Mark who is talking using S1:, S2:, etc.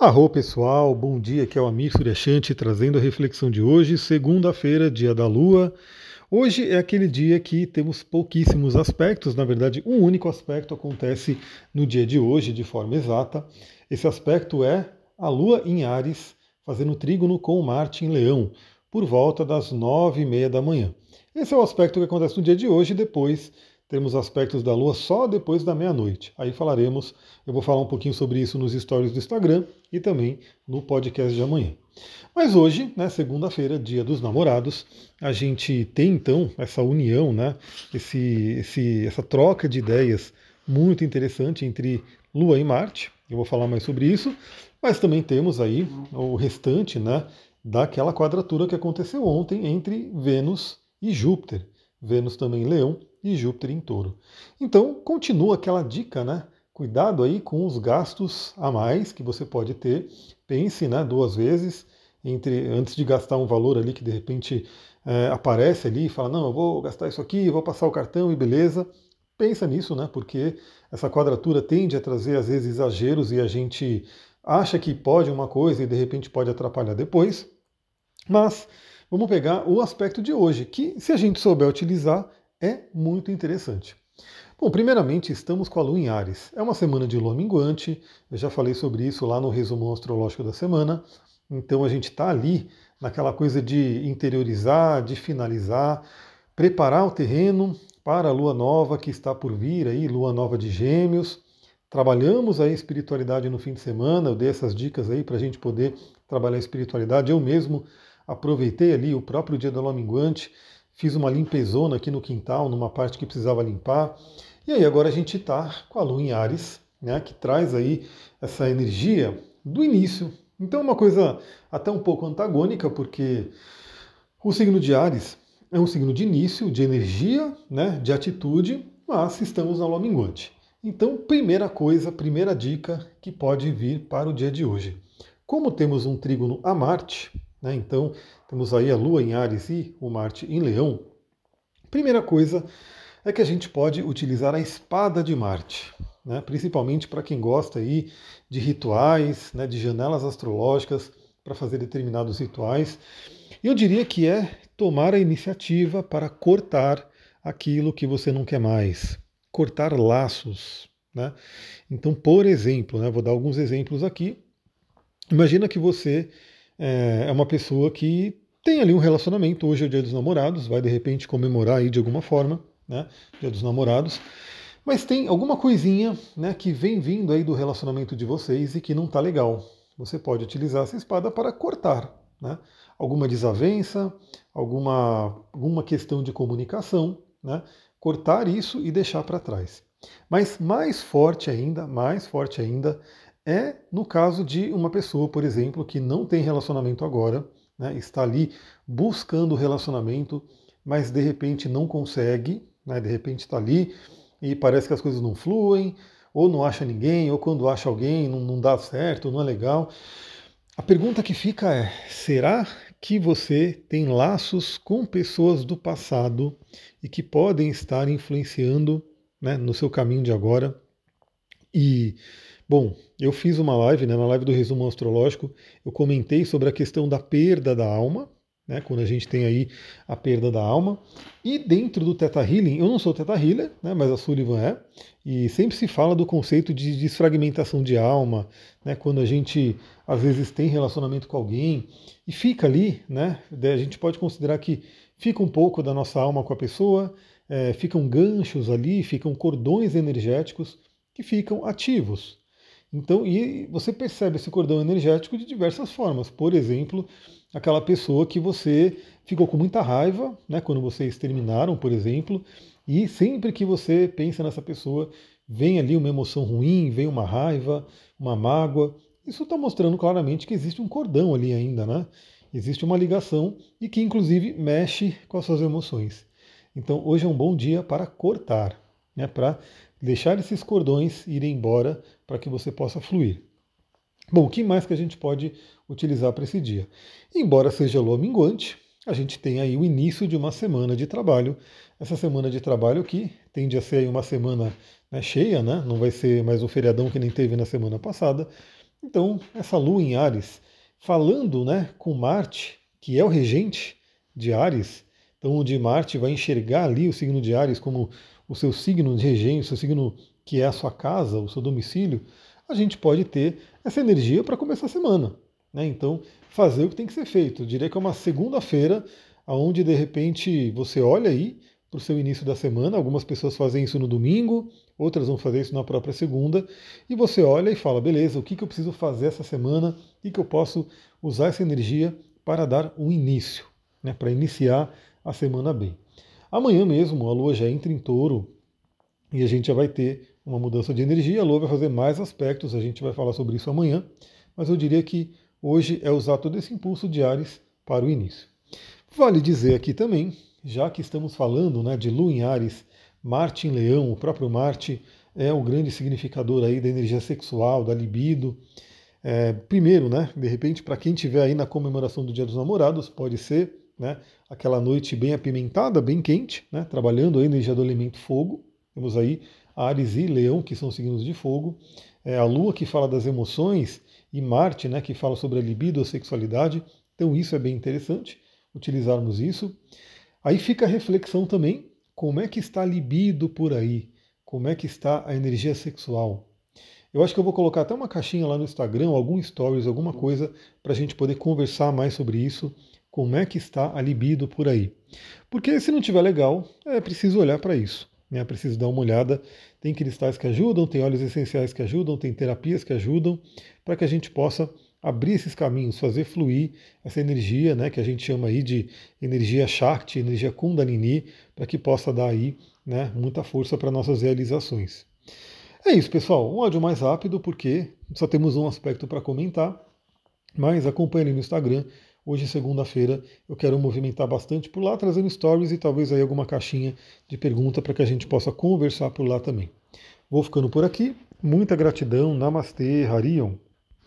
S1: Arro pessoal, bom dia, aqui é o Amir Suryashanti trazendo a reflexão de hoje, segunda-feira, dia da Lua. Hoje é aquele dia que temos pouquíssimos aspectos, na verdade, um único aspecto acontece no dia de hoje de forma exata. Esse aspecto é a Lua em Ares, fazendo trígono com Marte em Leão, por volta das nove e meia da manhã. Esse é o aspecto que acontece no dia de hoje, depois temos aspectos da Lua só depois da meia-noite. Aí falaremos, eu vou falar um pouquinho sobre isso nos stories do Instagram e também no podcast de amanhã. Mas hoje, né, segunda-feira, dia dos namorados, a gente tem então essa união, né, esse, esse, essa troca de ideias muito interessante entre Lua e Marte. Eu vou falar mais sobre isso, mas também temos aí o restante, né, daquela quadratura que aconteceu ontem entre Vênus e Júpiter. Vênus também em Leão e Júpiter em Touro. Então, continua aquela dica, né? Cuidado aí com os gastos a mais que você pode ter. Pense, né, duas vezes entre antes de gastar um valor ali que de repente é, aparece ali e fala não, eu vou gastar isso aqui, vou passar o cartão e beleza. Pensa nisso, né? Porque essa quadratura tende a trazer às vezes exageros e a gente acha que pode uma coisa e de repente pode atrapalhar depois. Mas vamos pegar o aspecto de hoje, que se a gente souber utilizar, é muito interessante. Bom, primeiramente estamos com a Lua em Ares. É uma semana de lua minguante, eu já falei sobre isso lá no resumo astrológico da semana. Então a gente está ali naquela coisa de interiorizar, de finalizar, preparar o terreno para a lua nova que está por vir aí, lua nova de Gêmeos. Trabalhamos a espiritualidade no fim de semana, eu dei essas dicas aí para a gente poder trabalhar a espiritualidade. Eu mesmo aproveitei ali o próprio dia da lua minguante fiz uma limpezona aqui no quintal, numa parte que precisava limpar. E aí agora a gente está com a lua em Ares, né, que traz aí essa energia do início. Então é uma coisa até um pouco antagônica, porque o signo de Ares é um signo de início, de energia, né, de atitude, mas estamos na lua minguante. Então, primeira coisa, primeira dica que pode vir para o dia de hoje. Como temos um trígono a Marte, né? Então, temos aí a Lua em Ares e o Marte em Leão. Primeira coisa é que a gente pode utilizar a espada de Marte, né? principalmente para quem gosta aí de rituais, né? de janelas astrológicas para fazer determinados rituais. Eu diria que é tomar a iniciativa para cortar aquilo que você não quer mais, cortar laços. Né? Então, por exemplo, né? vou dar alguns exemplos aqui. Imagina que você é, é uma pessoa que tem ali um relacionamento. Hoje é o dia dos namorados, vai de repente comemorar aí de alguma forma, né? Dia dos namorados. Mas tem alguma coisinha né, que vem vindo aí do relacionamento de vocês e que não está legal. Você pode utilizar essa espada para cortar né, alguma desavença, alguma, alguma questão de comunicação, né, cortar isso e deixar para trás. Mas mais forte ainda, mais forte ainda, é no caso de uma pessoa, por exemplo, que não tem relacionamento agora, né, está ali buscando relacionamento, mas de repente não consegue, né, de repente está ali e parece que as coisas não fluem, ou não acha ninguém, ou quando acha alguém não, não dá certo, não é legal. A pergunta que fica é: será que você tem laços com pessoas do passado e que podem estar influenciando né, no seu caminho de agora? E Bom, eu fiz uma live, né, na live do resumo astrológico, eu comentei sobre a questão da perda da alma, né, quando a gente tem aí a perda da alma. E dentro do Theta Healing, eu não sou Theta Healer, né, mas a Sullivan é, e sempre se fala do conceito de desfragmentação de alma, né, quando a gente às vezes tem relacionamento com alguém e fica ali, né, a gente pode considerar que fica um pouco da nossa alma com a pessoa, é, ficam ganchos ali, ficam cordões energéticos que ficam ativos. Então, e você percebe esse cordão energético de diversas formas. Por exemplo, aquela pessoa que você ficou com muita raiva, né, quando vocês terminaram, por exemplo, e sempre que você pensa nessa pessoa, vem ali uma emoção ruim, vem uma raiva, uma mágoa. Isso está mostrando claramente que existe um cordão ali ainda, né? Existe uma ligação e que inclusive mexe com as suas emoções. Então hoje é um bom dia para cortar, né? Para deixar esses cordões irem embora para que você possa fluir. Bom, o que mais que a gente pode utilizar para esse dia? Embora seja lua minguante, a gente tem aí o início de uma semana de trabalho. Essa semana de trabalho que tende a ser uma semana né, cheia, né? não vai ser mais um feriadão que nem teve na semana passada. Então, essa lua em Ares, falando né, com Marte, que é o regente de Ares, então onde Marte vai enxergar ali o signo de Ares como o seu signo de regente, o seu signo que é a sua casa, o seu domicílio, a gente pode ter essa energia para começar a semana. Né? Então, fazer o que tem que ser feito. Eu diria que é uma segunda-feira, onde de repente você olha aí para o seu início da semana. Algumas pessoas fazem isso no domingo, outras vão fazer isso na própria segunda. E você olha e fala: beleza, o que, que eu preciso fazer essa semana? Que, que eu posso usar essa energia para dar um início, né, para iniciar a semana bem. Amanhã mesmo a Lua já entra em touro e a gente já vai ter uma mudança de energia. A Lua vai fazer mais aspectos, a gente vai falar sobre isso amanhã. Mas eu diria que hoje é usar todo esse impulso de Ares para o início. Vale dizer aqui também, já que estamos falando né, de Lua em Ares, Marte em Leão, o próprio Marte é o grande significador aí da energia sexual, da libido. É, primeiro, né, de repente, para quem estiver aí na comemoração do Dia dos Namorados, pode ser né, aquela noite bem apimentada, bem quente, né, trabalhando a energia do elemento fogo. Temos aí Ares e Leão, que são signos de fogo. É, a Lua, que fala das emoções, e Marte, né, que fala sobre a libido, a sexualidade. Então, isso é bem interessante utilizarmos isso. Aí fica a reflexão também, como é que está a libido por aí? Como é que está a energia sexual? Eu acho que eu vou colocar até uma caixinha lá no Instagram, algum stories, alguma coisa, para a gente poder conversar mais sobre isso. Como é que está a libido por aí? Porque se não tiver legal, é preciso olhar para isso. Né? Preciso dar uma olhada. Tem cristais que ajudam, tem óleos essenciais que ajudam, tem terapias que ajudam, para que a gente possa abrir esses caminhos, fazer fluir essa energia, né, que a gente chama aí de energia Shakti, energia Kundalini, para que possa dar aí né, muita força para nossas realizações. É isso, pessoal. Um áudio mais rápido, porque só temos um aspecto para comentar, mas acompanhe no Instagram. Hoje, segunda-feira, eu quero movimentar bastante por lá, trazendo stories e talvez aí alguma caixinha de pergunta para que a gente possa conversar por lá também. Vou ficando por aqui. Muita gratidão. Namastê, Harion.